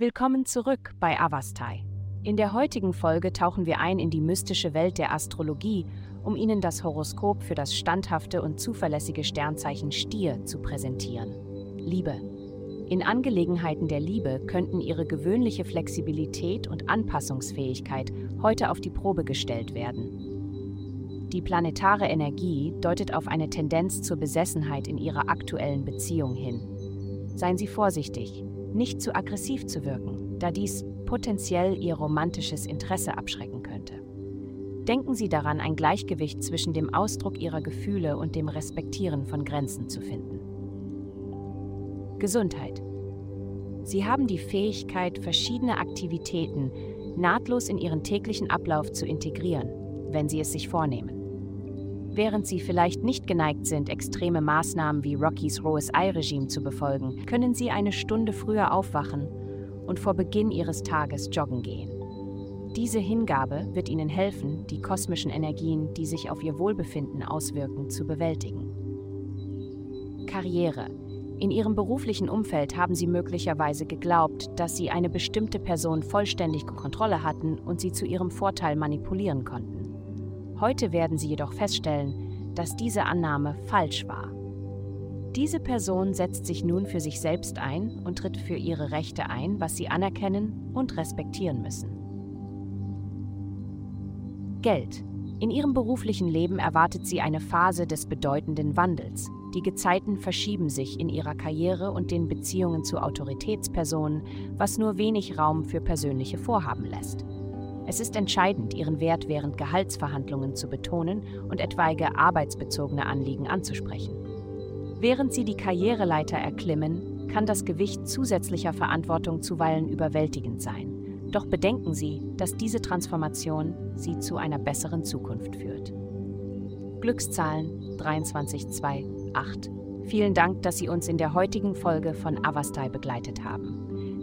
Willkommen zurück bei Avastai. In der heutigen Folge tauchen wir ein in die mystische Welt der Astrologie, um Ihnen das Horoskop für das standhafte und zuverlässige Sternzeichen Stier zu präsentieren. Liebe. In Angelegenheiten der Liebe könnten Ihre gewöhnliche Flexibilität und Anpassungsfähigkeit heute auf die Probe gestellt werden. Die planetare Energie deutet auf eine Tendenz zur Besessenheit in Ihrer aktuellen Beziehung hin. Seien Sie vorsichtig, nicht zu aggressiv zu wirken, da dies potenziell Ihr romantisches Interesse abschrecken könnte. Denken Sie daran, ein Gleichgewicht zwischen dem Ausdruck Ihrer Gefühle und dem Respektieren von Grenzen zu finden. Gesundheit. Sie haben die Fähigkeit, verschiedene Aktivitäten nahtlos in Ihren täglichen Ablauf zu integrieren, wenn Sie es sich vornehmen. Während Sie vielleicht nicht geneigt sind, extreme Maßnahmen wie Rockys rohes Ei-Regime zu befolgen, können Sie eine Stunde früher aufwachen und vor Beginn Ihres Tages joggen gehen. Diese Hingabe wird Ihnen helfen, die kosmischen Energien, die sich auf Ihr Wohlbefinden auswirken, zu bewältigen. Karriere. In Ihrem beruflichen Umfeld haben Sie möglicherweise geglaubt, dass Sie eine bestimmte Person vollständig Kontrolle hatten und sie zu Ihrem Vorteil manipulieren konnten. Heute werden Sie jedoch feststellen, dass diese Annahme falsch war. Diese Person setzt sich nun für sich selbst ein und tritt für ihre Rechte ein, was sie anerkennen und respektieren müssen. Geld. In ihrem beruflichen Leben erwartet sie eine Phase des bedeutenden Wandels. Die Gezeiten verschieben sich in ihrer Karriere und den Beziehungen zu Autoritätspersonen, was nur wenig Raum für persönliche Vorhaben lässt. Es ist entscheidend, ihren Wert während Gehaltsverhandlungen zu betonen und etwaige arbeitsbezogene Anliegen anzusprechen. Während sie die Karriereleiter erklimmen, kann das Gewicht zusätzlicher Verantwortung zuweilen überwältigend sein. Doch bedenken Sie, dass diese Transformation Sie zu einer besseren Zukunft führt. Glückszahlen 2328. Vielen Dank, dass Sie uns in der heutigen Folge von Avastai begleitet haben.